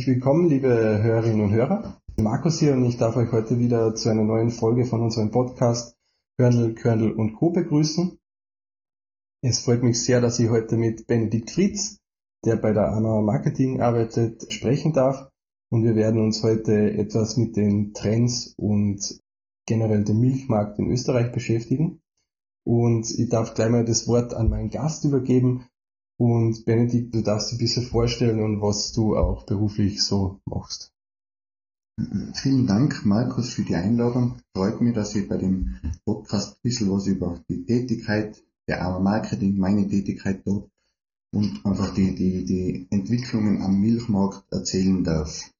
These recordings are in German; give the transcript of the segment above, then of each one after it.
Herzlich willkommen, liebe Hörerinnen und Hörer. Markus hier und ich darf euch heute wieder zu einer neuen Folge von unserem Podcast Körnel, Körnel und Co. begrüßen. Es freut mich sehr, dass ich heute mit Benedikt Fritz, der bei der AMA Marketing arbeitet, sprechen darf. Und wir werden uns heute etwas mit den Trends und generell dem Milchmarkt in Österreich beschäftigen. Und ich darf gleich mal das Wort an meinen Gast übergeben. Und Benedikt, du darfst dich ein bisschen vorstellen und was du auch beruflich so machst. Vielen Dank, Markus, für die Einladung. Freut mich, dass ich bei dem Podcast ein bisschen was über die Tätigkeit der AMA Marketing, meine Tätigkeit dort und einfach die, die, die Entwicklungen am Milchmarkt erzählen darf.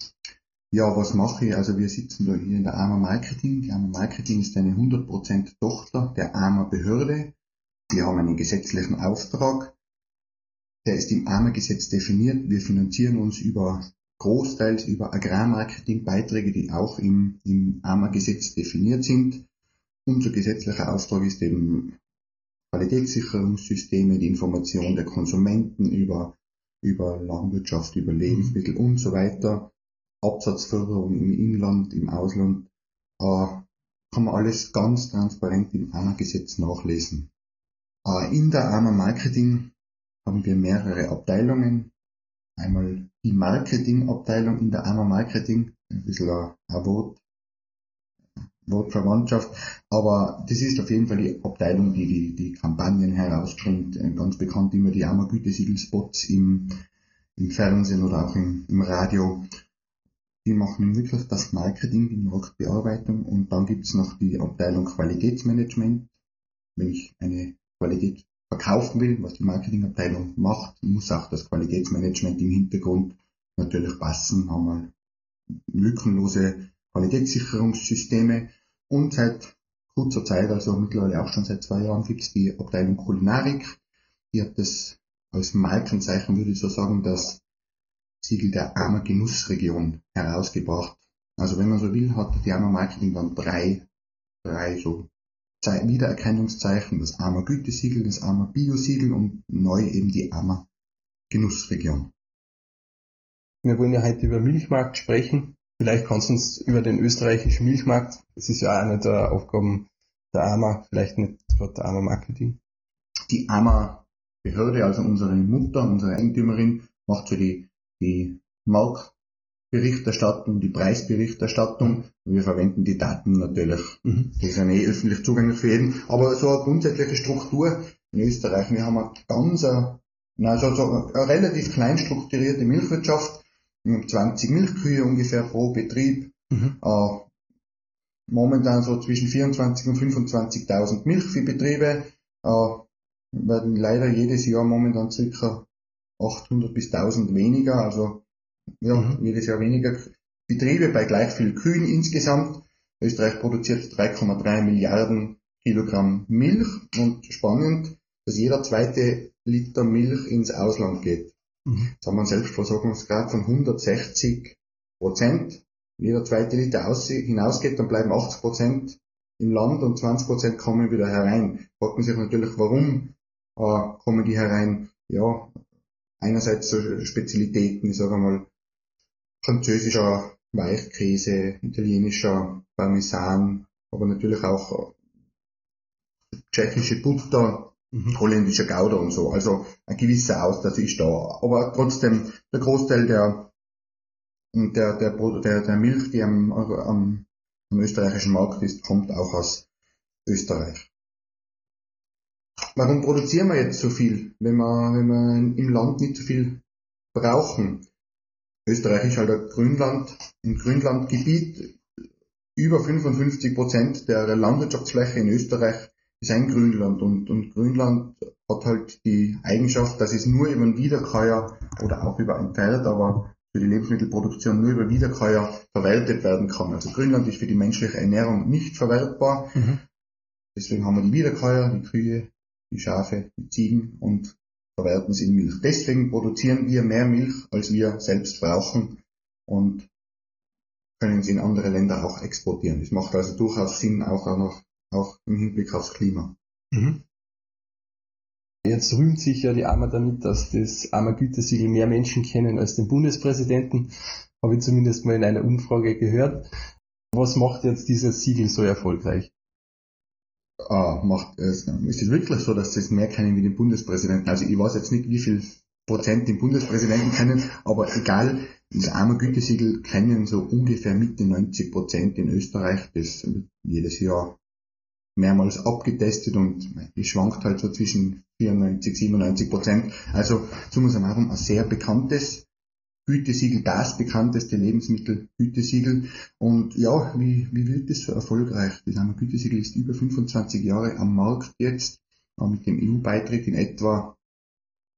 Ja, was mache ich? Also wir sitzen da hier in der AMA Marketing. Die AMA Marketing ist eine 100% Tochter der AMA Behörde. Wir haben einen gesetzlichen Auftrag. Der ist im AMA-Gesetz definiert. Wir finanzieren uns über großteils über Agrarmarketingbeiträge, die auch im, im AMA-Gesetz definiert sind. Unser gesetzlicher Auftrag ist eben Qualitätssicherungssysteme, die Information der Konsumenten über, über Landwirtschaft, über Lebensmittel und so weiter Absatzförderung im Inland, im Ausland, äh, kann man alles ganz transparent im AMA-Gesetz nachlesen. Äh, in der AMA Marketing haben wir mehrere Abteilungen. Einmal die Marketingabteilung in der AMA Marketing, ein bisschen ein Wort, Wortverwandtschaft, aber das ist auf jeden Fall die Abteilung, die die, die Kampagnen herausbringt. Äh, ganz bekannt immer die AMA Gütesiegel-Spots im, im Fernsehen oder auch im, im Radio die machen wirklich das Marketing, die Marktbearbeitung und dann gibt's noch die Abteilung Qualitätsmanagement. Wenn ich eine Qualität verkaufen will, was die Marketingabteilung macht, muss auch das Qualitätsmanagement im Hintergrund natürlich passen, haben wir lückenlose Qualitätssicherungssysteme und seit kurzer Zeit, also mittlerweile auch schon seit zwei Jahren, gibt's die Abteilung Kulinarik. Die hat das als Markenzeichen, würde ich so sagen, dass Siegel der AMA Genussregion herausgebracht. Also wenn man so will, hat die AMA Marketing dann drei, drei so Wiedererkennungszeichen, das AMA Gütesiegel, das AMA Bio-Siegel und neu eben die AMA Genussregion. Wir wollen ja heute über Milchmarkt sprechen. Vielleicht kannst du uns über den österreichischen Milchmarkt, das ist ja eine der Aufgaben der AMA, vielleicht nicht gerade der AMA Marketing. Die AMA Behörde, also unsere Mutter, unsere Eigentümerin, macht für die die Marktberichterstattung, die Preisberichterstattung. Wir verwenden die Daten natürlich. Mhm. Die sind eh öffentlich zugänglich für jeden. Aber so eine grundsätzliche Struktur in Österreich. Wir haben eine ganz, also so eine relativ klein strukturierte Milchwirtschaft. Wir haben 20 Milchkühe ungefähr pro Betrieb. Mhm. Äh, momentan so zwischen 24 und 25.000 Milchviehbetriebe. Äh, werden leider jedes Jahr momentan circa 800 bis 1000 weniger, also ja, mhm. jedes Jahr weniger Betriebe bei gleich viel Kühen insgesamt. Österreich produziert 3,3 Milliarden Kilogramm Milch und spannend, dass jeder zweite Liter Milch ins Ausland geht. Mhm. Jetzt haben wir einen Selbstversorgungsgrad von 160 Prozent. Wenn jeder zweite Liter hinausgeht, dann bleiben 80 Prozent im Land und 20 Prozent kommen wieder herein. Fragt man sich natürlich, warum äh, kommen die herein? Ja, einerseits so Spezialitäten, ich sage mal, französischer Weichkäse, italienischer Parmesan, aber natürlich auch tschechische Butter, mhm. holländischer Gouda und so. Also ein gewisser Austausch ist da. Aber trotzdem, der Großteil der, der, der, der, der Milch, die am, am, am österreichischen Markt ist, kommt auch aus Österreich. Warum produzieren wir jetzt so viel, wenn wir, wenn wir im Land nicht so viel brauchen? Österreich ist halt ein Grünland, ein Grünlandgebiet. Über 55 Prozent der Landwirtschaftsfläche in Österreich ist ein Grünland und, und Grünland hat halt die Eigenschaft, dass es nur über ein Wiederkäuer oder auch über ein Pferd, aber für die Lebensmittelproduktion nur über Wiederkäuer verwertet werden kann. Also Grünland ist für die menschliche Ernährung nicht verwertbar. Mhm. Deswegen haben wir die Wiederkäuer, die Kühe, die Schafe, die Ziegen und verwerten sie in Milch. Deswegen produzieren wir mehr Milch, als wir selbst brauchen und können sie in andere Länder auch exportieren. Das macht also durchaus Sinn, auch, noch, auch im Hinblick aufs Klima. Mhm. Jetzt rühmt sich ja die AMA damit, dass das AMA-Gütesiegel mehr Menschen kennen als den Bundespräsidenten. Habe ich zumindest mal in einer Umfrage gehört. Was macht jetzt dieses Siegel so erfolgreich? Ah, macht es, ist es wirklich so, dass das mehr kennen wie den Bundespräsidenten? Also ich weiß jetzt nicht, wie viel Prozent den Bundespräsidenten kennen, aber egal, das AMA-Gütesiegel kennen so ungefähr Mitte 90 Prozent in Österreich, das jedes Jahr mehrmals abgetestet und es schwankt halt so zwischen 94, 97 Prozent. Also summa summarum ein sehr bekanntes Gütesiegel, das bekannteste Lebensmittelgütesiegel. Und ja, wie, wie wird das so erfolgreich? Das Gütesiegel ist über 25 Jahre am Markt jetzt, mit dem EU-Beitritt in etwa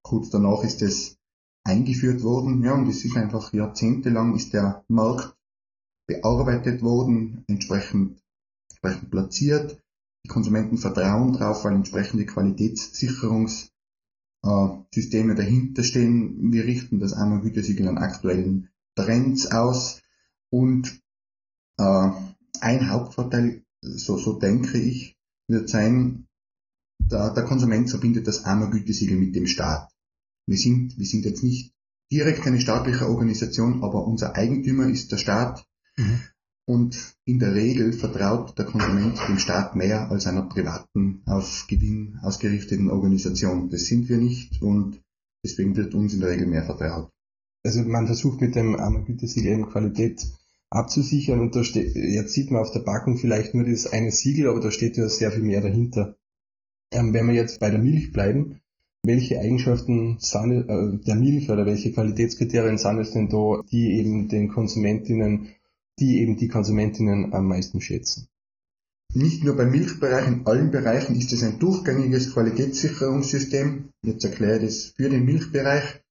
kurz danach ist es eingeführt worden. Ja, und es ist einfach jahrzehntelang ist der Markt bearbeitet worden, entsprechend, entsprechend platziert. Die Konsumenten vertrauen drauf, weil entsprechende Qualitätssicherungssysteme dahinter stehen. Wir richten das einmal Gütesiegel an aktuellen Trends aus und äh, ein Hauptvorteil, so, so denke ich, wird sein, der, der Konsument verbindet das einmal Gütesiegel mit dem Staat. Wir sind, wir sind jetzt nicht direkt eine staatliche Organisation, aber unser Eigentümer ist der Staat. Mhm. Und in der Regel vertraut der Konsument dem Staat mehr als einer privaten, auf Gewinn ausgerichteten Organisation. Das sind wir nicht und deswegen wird uns in der Regel mehr vertraut. Also man versucht mit dem armen Gütesiegel eben Qualität abzusichern und da steht, jetzt sieht man auf der Packung vielleicht nur das eine Siegel, aber da steht ja sehr viel mehr dahinter. Ähm, wenn wir jetzt bei der Milch bleiben, welche Eigenschaften äh, der Milch oder welche Qualitätskriterien sind es denn da, die eben den Konsumentinnen die eben die Konsumentinnen am meisten schätzen. Nicht nur beim Milchbereich, in allen Bereichen ist es ein durchgängiges Qualitätssicherungssystem. Jetzt erkläre ich das für den Milchbereich.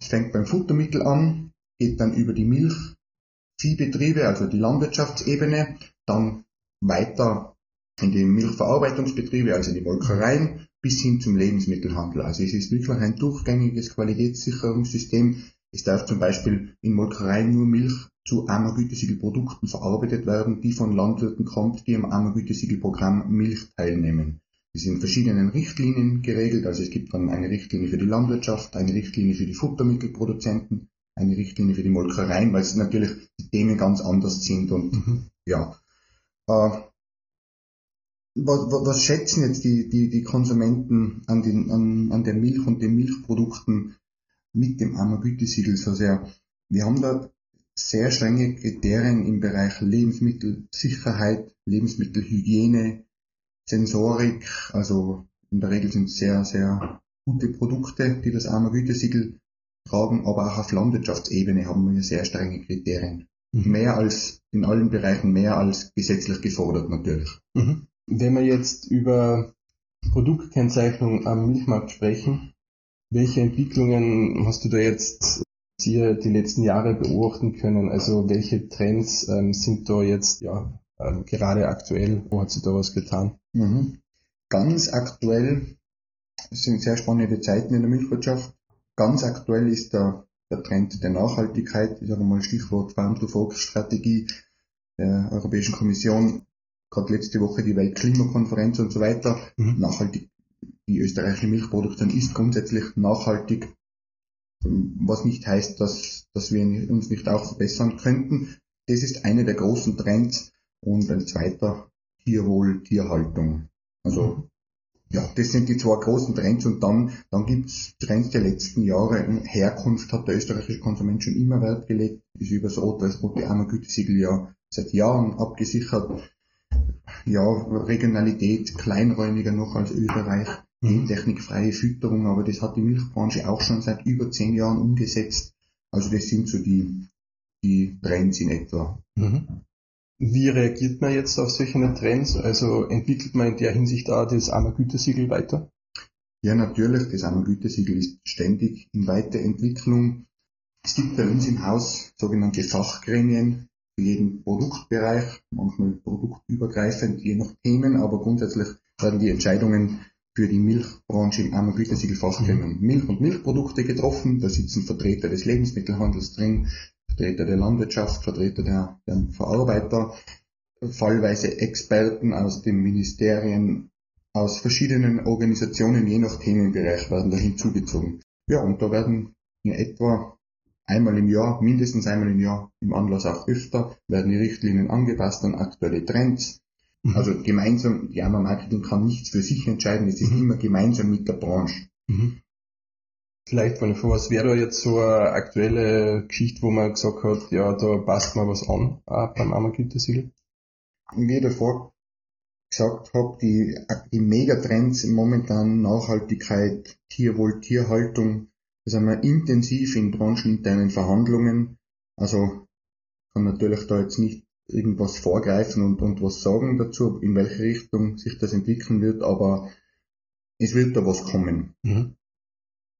Es fängt beim Futtermittel an, geht dann über die Milchviehbetriebe, also die Landwirtschaftsebene, dann weiter in die Milchverarbeitungsbetriebe, also die Molkereien, bis hin zum Lebensmittelhandel. Also es ist wirklich ein durchgängiges Qualitätssicherungssystem. Es darf zum Beispiel in Molkereien nur Milch zu AMA-Gütesiegelprodukten verarbeitet werden, die von Landwirten kommt, die am AMA-Gütesiegelprogramm Milch teilnehmen. Die sind in verschiedenen Richtlinien geregelt, also es gibt dann eine Richtlinie für die Landwirtschaft, eine Richtlinie für die Futtermittelproduzenten, eine Richtlinie für die Molkereien, weil es natürlich die Themen ganz anders sind und mhm. ja. Äh, was, was, schätzen jetzt die, die, die Konsumenten an, den, an, an der Milch und den Milchprodukten mit dem AMA-Gütesiegel so sehr? Wir haben da sehr strenge Kriterien im Bereich Lebensmittelsicherheit, Lebensmittelhygiene, Sensorik, also in der Regel sind es sehr, sehr gute Produkte, die das armer Gütesiegel tragen, aber auch auf Landwirtschaftsebene haben wir sehr strenge Kriterien. Mhm. Mehr als in allen Bereichen, mehr als gesetzlich gefordert natürlich. Mhm. Wenn wir jetzt über Produktkennzeichnung am Milchmarkt sprechen, welche Entwicklungen hast du da jetzt ihr die letzten Jahre beobachten können? Also welche Trends ähm, sind da jetzt ja ähm, gerade aktuell? Wo hat sich da was getan? Mhm. Ganz aktuell sind sehr spannende Zeiten in der Milchwirtschaft. Ganz aktuell ist der, der Trend der Nachhaltigkeit, ich sage mal Stichwort Farm to Fork Strategie der Europäischen Kommission, gerade letzte Woche die Weltklimakonferenz und so weiter. Mhm. Nachhaltig, die österreichische Milchproduktion ist grundsätzlich nachhaltig was nicht heißt, dass, dass wir uns nicht auch verbessern könnten. Das ist eine der großen Trends und ein zweiter Tierwohl, Tierhaltung. Also ja, das sind die zwei großen Trends und dann, dann gibt's Trends der letzten Jahre. Herkunft hat der österreichische Konsument schon immer Wert gelegt, ist über das rot-weiß-rote Ammergütesiegel ja seit Jahren abgesichert. Ja, Regionalität kleinräumiger noch als Österreich gentechnikfreie Fütterung, aber das hat die Milchbranche auch schon seit über zehn Jahren umgesetzt. Also das sind so die, die Trends in etwa. Mhm. Wie reagiert man jetzt auf solche Trends? Also entwickelt man in der Hinsicht auch das AMA-Gütesiegel weiter? Ja, natürlich. Das AMA-Gütesiegel ist ständig in Weiterentwicklung. Es gibt bei uns im Haus sogenannte Fachgremien jeden Produktbereich, manchmal produktübergreifend, je nach Themen, aber grundsätzlich werden die Entscheidungen für die Milchbranche im Armer Gütesiegelfachgremium mhm. Milch und Milchprodukte getroffen. Da sitzen Vertreter des Lebensmittelhandels drin, Vertreter der Landwirtschaft, Vertreter der, der Verarbeiter, fallweise Experten aus den Ministerien, aus verschiedenen Organisationen, je nach Themenbereich, werden da hinzugezogen. Ja, und da werden in etwa einmal im Jahr, mindestens einmal im Jahr, im Anlass auch öfter, werden die Richtlinien angepasst an aktuelle Trends. Mhm. Also gemeinsam, die Ammer Marketing kann nichts für sich entscheiden, es ist mhm. immer gemeinsam mit der Branche. Mhm. Vielleicht, ich vor, was wäre da jetzt so eine aktuelle Geschichte, wo man gesagt hat, ja, da passt mal was an, auch beim Ammergütesiegel? Wie ich davor gesagt habe, die, die Megatrends momentan Nachhaltigkeit, Tierwohl, Tierhaltung, sind wir intensiv in brancheninternen Verhandlungen. Also kann natürlich da jetzt nicht irgendwas vorgreifen und, und was sagen dazu, in welche Richtung sich das entwickeln wird, aber es wird da was kommen. Mhm.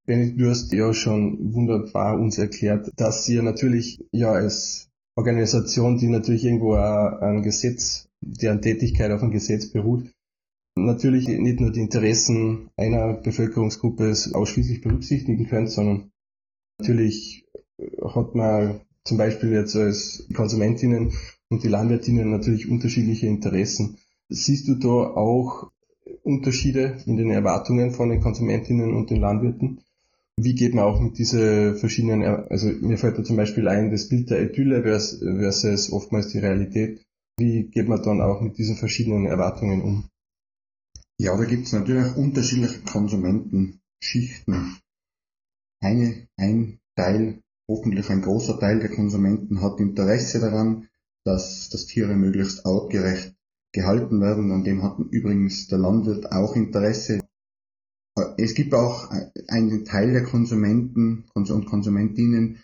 Benedikt, du hast ja schon wunderbar uns erklärt, dass ihr natürlich ja als Organisation, die natürlich irgendwo ein Gesetz, deren Tätigkeit auf ein Gesetz beruht, natürlich nicht nur die Interessen einer Bevölkerungsgruppe ausschließlich berücksichtigen könnt, sondern natürlich hat man zum Beispiel jetzt als Konsumentinnen und die Landwirtinnen natürlich unterschiedliche Interessen. Siehst du da auch Unterschiede in den Erwartungen von den Konsumentinnen und den Landwirten? wie geht man auch mit diese verschiedenen, also mir fällt da zum Beispiel ein, das Bild der Idylle versus oftmals die Realität. Wie geht man dann auch mit diesen verschiedenen Erwartungen um? Ja, da gibt es natürlich unterschiedliche Konsumentenschichten. Eine, ein Teil, hoffentlich ein großer Teil der Konsumenten hat Interesse daran, dass, dass Tiere möglichst artgerecht gehalten werden. An dem hat übrigens der Landwirt auch Interesse. Es gibt auch einen Teil der Konsumenten und Konsumentinnen,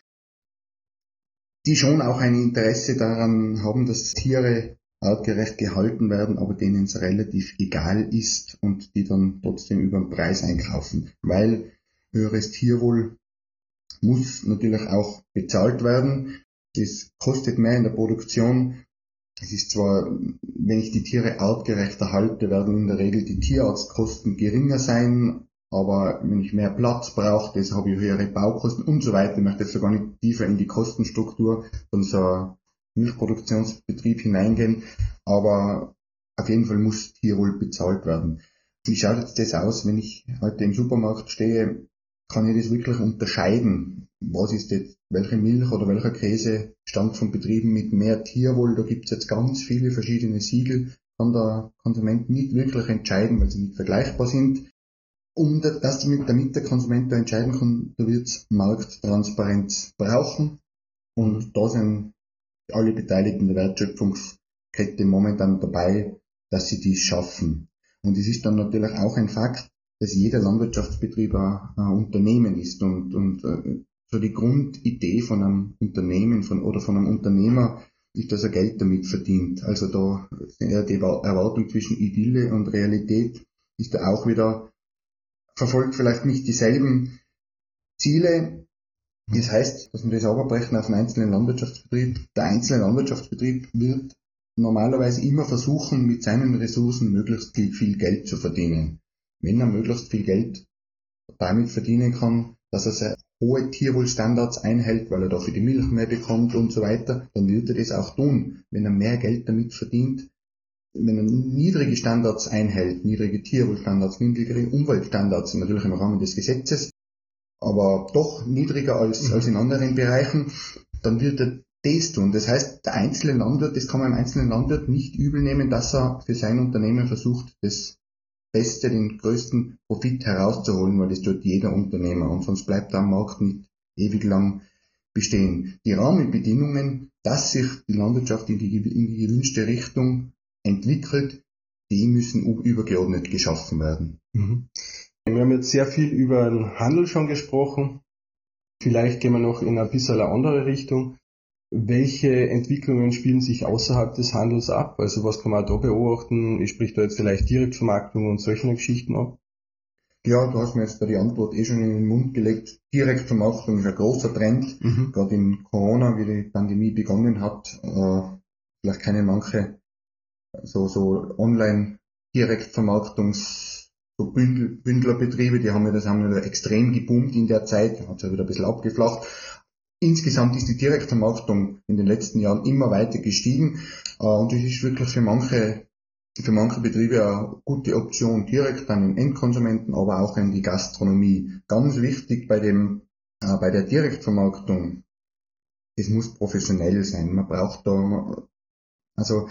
die schon auch ein Interesse daran haben, dass Tiere artgerecht gehalten werden, aber denen es relativ egal ist und die dann trotzdem über den Preis einkaufen. Weil höheres Tierwohl muss natürlich auch bezahlt werden. Das kostet mehr in der Produktion. Es ist zwar, wenn ich die Tiere artgerechter halte, werden in der Regel die Tierarztkosten geringer sein, aber wenn ich mehr Platz brauche, das habe ich höhere Baukosten und so weiter. Ich möchte jetzt sogar nicht tiefer in die Kostenstruktur von so Milchproduktionsbetrieb hineingehen, aber auf jeden Fall muss Tierwohl bezahlt werden. Wie schaut jetzt das aus, wenn ich heute im Supermarkt stehe? Kann ich das wirklich unterscheiden? Was ist jetzt, welche Milch oder welcher Käse stammt von Betrieben mit mehr Tierwohl? Da gibt es jetzt ganz viele verschiedene Siegel, kann der Konsument nicht wirklich entscheiden, weil sie nicht vergleichbar sind. Um das, damit der Konsument da entscheiden kann, da wird es Markttransparenz brauchen. Und da sind alle Beteiligten der Wertschöpfungskette momentan dabei, dass sie dies schaffen. Und es ist dann natürlich auch ein Fakt, dass jeder Landwirtschaftsbetrieb ein, Unternehmen ist und, und äh, so die Grundidee von einem Unternehmen von, oder von einem Unternehmer ist, dass er Geld damit verdient. Also da die Erwartung zwischen Idylle und Realität ist da auch wieder verfolgt vielleicht nicht dieselben Ziele. Das heißt, dass wir das abbrechen auf einen einzelnen Landwirtschaftsbetrieb. Der einzelne Landwirtschaftsbetrieb wird normalerweise immer versuchen, mit seinen Ressourcen möglichst viel Geld zu verdienen. Wenn er möglichst viel Geld damit verdienen kann, dass er sehr hohe Tierwohlstandards einhält, weil er dafür die Milch mehr bekommt und so weiter, dann wird er das auch tun. Wenn er mehr Geld damit verdient, wenn man niedrige Standards einhält, niedrige Tierwohlstandards, niedrigere Umweltstandards, natürlich im Rahmen des Gesetzes, aber doch niedriger als, mhm. als in anderen Bereichen, dann wird er das tun. Das heißt, der einzelne Landwirt, das kann man im einzelnen Landwirt nicht übel nehmen, dass er für sein Unternehmen versucht, das Beste, den größten Profit herauszuholen, weil das tut jeder Unternehmer und sonst bleibt der Markt nicht ewig lang bestehen. Die Rahmenbedingungen, dass sich die Landwirtschaft in die, in die gewünschte Richtung entwickelt, die müssen übergeordnet geschaffen werden. Mhm. Wir haben jetzt sehr viel über den Handel schon gesprochen. Vielleicht gehen wir noch in ein bisschen eine andere Richtung. Welche Entwicklungen spielen sich außerhalb des Handels ab? Also was kann man da beobachten? Ich sprich da jetzt vielleicht Direktvermarktung und solche Geschichten ab? Ja, du hast mir jetzt da die Antwort eh schon in den Mund gelegt. Direktvermarktung ist ein großer Trend. Mhm. Gerade in Corona, wie die Pandemie begonnen hat, äh, vielleicht kennen manche so, so online Direktvermarktungs so Bündlerbetriebe, die haben ja das haben ja extrem geboomt in der Zeit, hat es ja wieder ein bisschen abgeflacht. Insgesamt ist die Direktvermarktung in den letzten Jahren immer weiter gestiegen äh, und das ist wirklich für manche für manche Betriebe eine gute Option direkt an den Endkonsumenten, aber auch an die Gastronomie. Ganz wichtig bei dem, äh, bei der Direktvermarktung, es muss professionell sein. Man braucht da, also,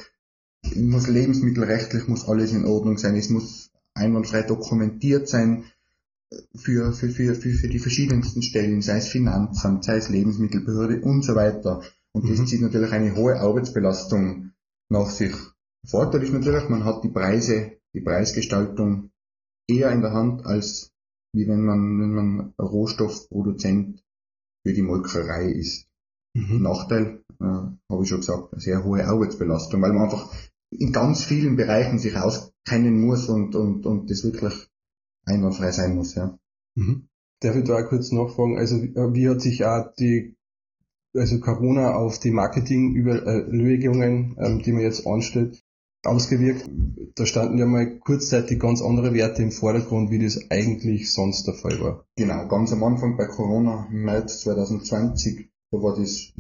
muss lebensmittelrechtlich muss alles in Ordnung sein. Es muss einwandfrei dokumentiert sein für, für, für, für, für die verschiedensten Stellen, sei es Finanzamt, sei es Lebensmittelbehörde und so weiter. Und das mhm. zieht natürlich eine hohe Arbeitsbelastung nach sich. Vorteil ist natürlich, man hat die Preise, die Preisgestaltung eher in der Hand, als wie wenn man, wenn man Rohstoffproduzent für die Molkerei ist. Mhm. Nachteil, äh, habe ich schon gesagt, eine sehr hohe Arbeitsbelastung, weil man einfach in ganz vielen Bereichen sich auskennen muss und, und, und das wirklich einwandfrei sein muss, ja. Mhm. Darf ich da auch kurz nachfragen, also wie hat sich auch die also Corona auf die Marketingüberlegungen, ähm, die man jetzt anstellt, ausgewirkt. Da standen ja mal kurzzeitig ganz andere Werte im Vordergrund, wie das eigentlich sonst der Fall war. Genau, ganz am Anfang bei Corona im März 2020, da war das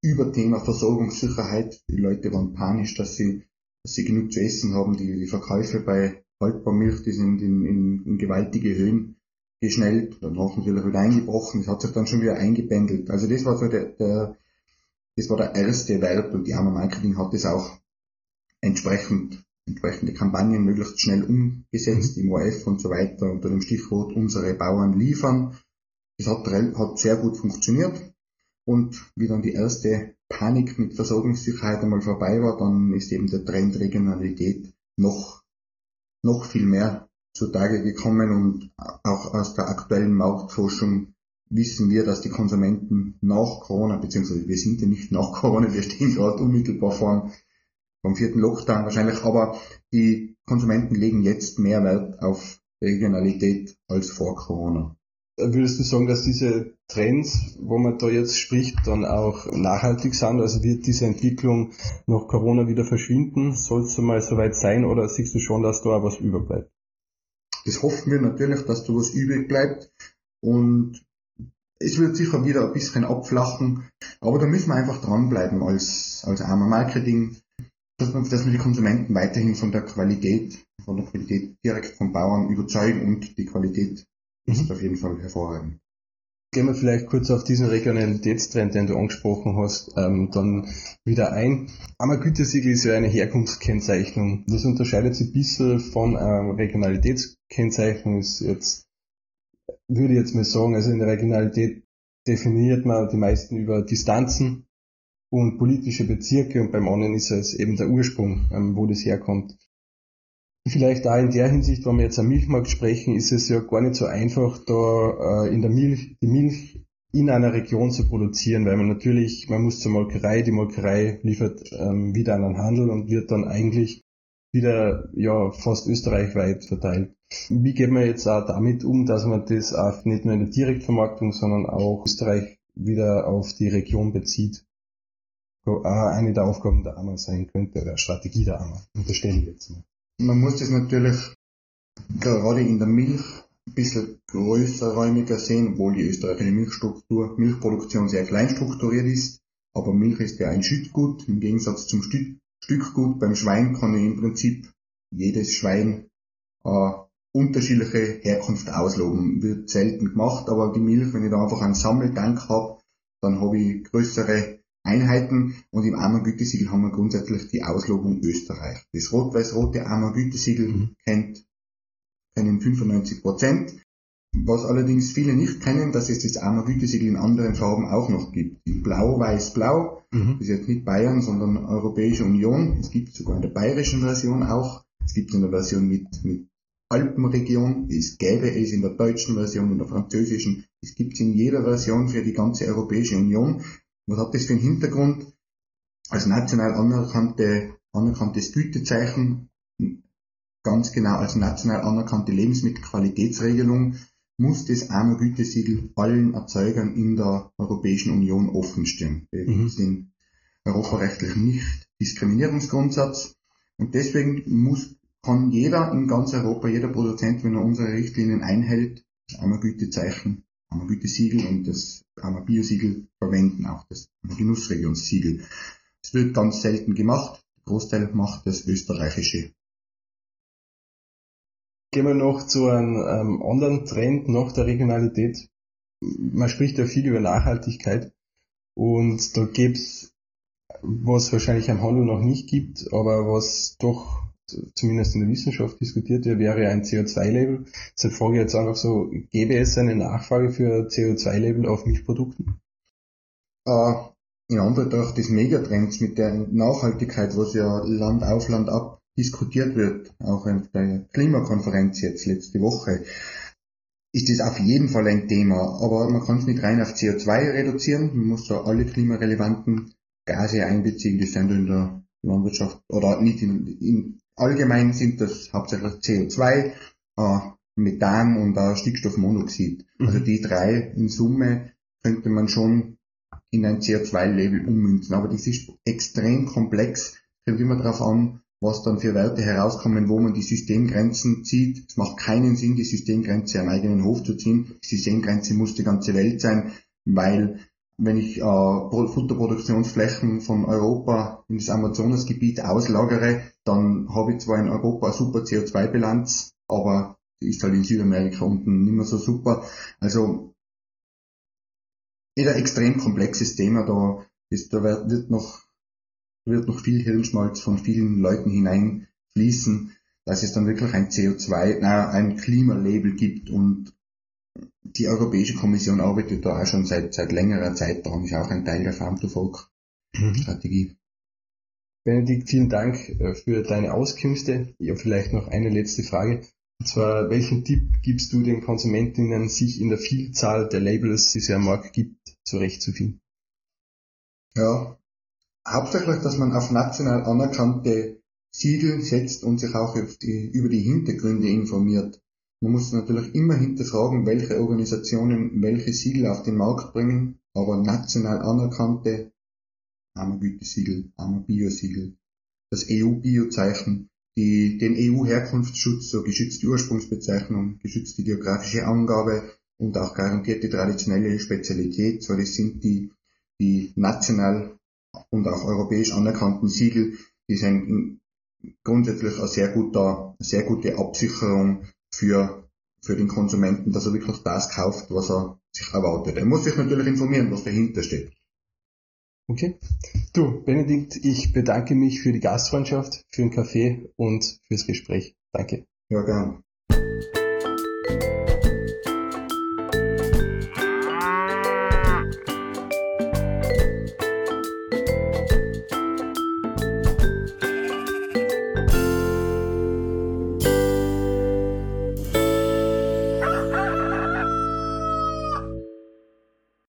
Überthema Versorgungssicherheit. Die Leute waren panisch, dass sie, dass sie genug zu essen haben. Die, die Verkäufe bei Haltbarmilch, die sind in, in, in gewaltige Höhen geschnellt, dann haben sie wieder eingebrochen, das hat sich dann schon wieder eingependelt. Also das war so der, der das war der erste Wert und die Arma Marketing hat das auch entsprechend, entsprechende Kampagnen möglichst schnell umgesetzt, mhm. im ORF und so weiter, unter dem Stichwort unsere Bauern liefern. Das hat, hat sehr gut funktioniert. Und wie dann die erste Panik mit Versorgungssicherheit einmal vorbei war, dann ist eben der Trend Regionalität noch, noch viel mehr zutage gekommen und auch aus der aktuellen Marktforschung wissen wir, dass die Konsumenten nach Corona, beziehungsweise wir sind ja nicht nach Corona, wir stehen gerade unmittelbar vor vom vierten Lockdown wahrscheinlich, aber die Konsumenten legen jetzt mehr Wert auf Regionalität als vor Corona. Würdest du sagen, dass diese Trends, wo man da jetzt spricht, dann auch nachhaltig sind? Also wird diese Entwicklung nach Corona wieder verschwinden? Soll es mal soweit sein oder siehst du schon, dass da auch was überbleibt? Das hoffen wir natürlich, dass da was übrig bleibt und es wird sicher wieder ein bisschen abflachen, aber da müssen wir einfach dranbleiben als, als armer Marketing, dass wir, dass wir die Konsumenten weiterhin von der Qualität, von der Qualität direkt vom Bauern überzeugen und die Qualität mhm. ist auf jeden Fall hervorragend. Gehen wir vielleicht kurz auf diesen Regionalitätstrend, den du angesprochen hast, ähm, dann wieder ein. Einmal Gütesiegel ist ja eine Herkunftskennzeichnung. Das unterscheidet sich ein bisschen von ähm, Regionalitätskennzeichnung. Ist jetzt, würde ich jetzt mal sagen, also in der Regionalität definiert man die meisten über Distanzen und politische Bezirke und beim anderen ist es eben der Ursprung, ähm, wo das herkommt. Vielleicht da in der Hinsicht, wenn wir jetzt am Milchmarkt sprechen, ist es ja gar nicht so einfach, da äh, in der Milch, die Milch in einer Region zu produzieren, weil man natürlich, man muss zur Molkerei, die Molkerei liefert ähm, wieder an den Handel und wird dann eigentlich wieder ja fast österreichweit verteilt. Wie geht man jetzt auch damit um, dass man das auch nicht nur in der Direktvermarktung, sondern auch Österreich wieder auf die Region bezieht? Äh, eine der Aufgaben der AMA sein könnte, der Strategie der AMA. Unterstellen wir jetzt mal. Man muss das natürlich gerade in der Milch ein bisschen größerräumiger sehen, obwohl die österreichische Milchstruktur, Milchproduktion sehr klein strukturiert ist. Aber Milch ist ja ein Schüttgut im Gegensatz zum Stück, Stückgut. Beim Schwein kann ich im Prinzip jedes Schwein äh, unterschiedliche Herkunft ausloben. Wird selten gemacht, aber die Milch, wenn ich da einfach einen Sammeltank habe, dann habe ich größere Einheiten und im Ammer Gütesiegel haben wir grundsätzlich die Auslobung Österreich. Das rot-weiß-rote Ammer Gütesiegel mhm. kennt, kennen 95 Prozent. Was allerdings viele nicht kennen, dass es das Ammer Gütesiegel in anderen Farben auch noch gibt. In Blau, Weiß, Blau. Mhm. Das ist jetzt nicht Bayern, sondern Europäische Union. Es gibt sogar in der bayerischen Version auch. Es gibt in der Version mit, mit Alpenregion. Es gäbe es in der deutschen Version, in der französischen. Es gibt es in jeder Version für die ganze Europäische Union. Was hat das für einen Hintergrund? Als national anerkannte, anerkanntes Gütezeichen, ganz genau als national anerkannte Lebensmittelqualitätsregelung, muss das AMA Gütesiegel allen Erzeugern in der Europäischen Union offenstehen. Wir mhm. sind europarechtlich nicht Diskriminierungsgrundsatz und deswegen muss, kann jeder in ganz Europa, jeder Produzent, wenn er unsere Richtlinien einhält, das AMA Gütezeichen haben wir Gütesiegel und das haben wir Biosiegel verwenden, auch das Genussregionssiegel. Es wird ganz selten gemacht. Der Großteil macht das österreichische Gehen wir noch zu einem ähm, anderen Trend nach der Regionalität. Man spricht ja viel über Nachhaltigkeit und da gibt's was wahrscheinlich am Handel noch nicht gibt, aber was doch zumindest in der Wissenschaft diskutiert wird, wäre ein CO2-Label. Deshalb frage ich jetzt einfach so, gäbe es eine Nachfrage für CO2-Label auf Milchprodukten? Äh, in Anbetracht des Megatrends mit der Nachhaltigkeit, was ja Land auf Land ab diskutiert wird, auch in der Klimakonferenz jetzt letzte Woche, ist das auf jeden Fall ein Thema. Aber man kann es nicht rein auf CO2 reduzieren. Man muss da alle klimarelevanten Gase einbeziehen, die sind in der Landwirtschaft oder nicht in, in allgemein sind das hauptsächlich CO2, äh, Methan und auch Stickstoffmonoxid. Mhm. Also die drei in Summe könnte man schon in ein CO2-Label ummünzen. Aber das ist extrem komplex. Kommt immer darauf an, was dann für Werte herauskommen, wo man die Systemgrenzen zieht. Es macht keinen Sinn, die Systemgrenze am eigenen Hof zu ziehen. Die Systemgrenze muss die ganze Welt sein, weil wenn ich äh, Futterproduktionsflächen von Europa in das Amazonasgebiet auslagere, dann habe ich zwar in Europa eine super CO2-Bilanz, aber ist halt in Südamerika unten nicht mehr so super. Also ist ein extrem komplexes Thema, da, ist, da wird noch, wird noch viel Hirnschmalz von vielen Leuten hineinfließen, dass es dann wirklich ein CO2, na, ein Klimalabel gibt und die Europäische Kommission arbeitet da auch schon seit, seit längerer Zeit dran, ist auch ein Teil der Farm-to-Fork-Strategie. Mhm. Benedikt, vielen Dank äh, für deine Auskünfte. Ich habe vielleicht noch eine letzte Frage. Und zwar, welchen Tipp gibst du den Konsumentinnen, sich in der Vielzahl der Labels, die es ja am Markt gibt, zurechtzufinden? Ja, hauptsächlich, dass man auf national anerkannte Siegel setzt und sich auch die, über die Hintergründe informiert. Man muss natürlich immer hinterfragen, welche Organisationen welche Siegel auf den Markt bringen, aber national anerkannte Ammergütesiegel, Ammer-Bio-Siegel, das EU-Bio-Zeichen, die, den EU-Herkunftsschutz, so geschützte Ursprungsbezeichnung, geschützte geografische Angabe und auch garantierte traditionelle Spezialität, so das sind die, die national und auch europäisch anerkannten Siegel, die sind grundsätzlich eine sehr, guter, eine sehr gute Absicherung für, für den Konsumenten, dass er wirklich das kauft, was er sich erwartet. Er muss sich natürlich informieren, was dahinter steht. Okay. Du, Benedikt, ich bedanke mich für die Gastfreundschaft, für den Kaffee und fürs Gespräch. Danke. Ja, gern.